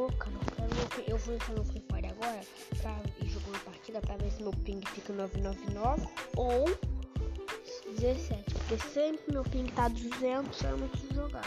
louca, não louca. Eu vou entrar no Free Fire agora pra ir uma partida pra ver se meu ping fica 999 ou 17. Porque sempre meu ping tá 200, eu não preciso jogar.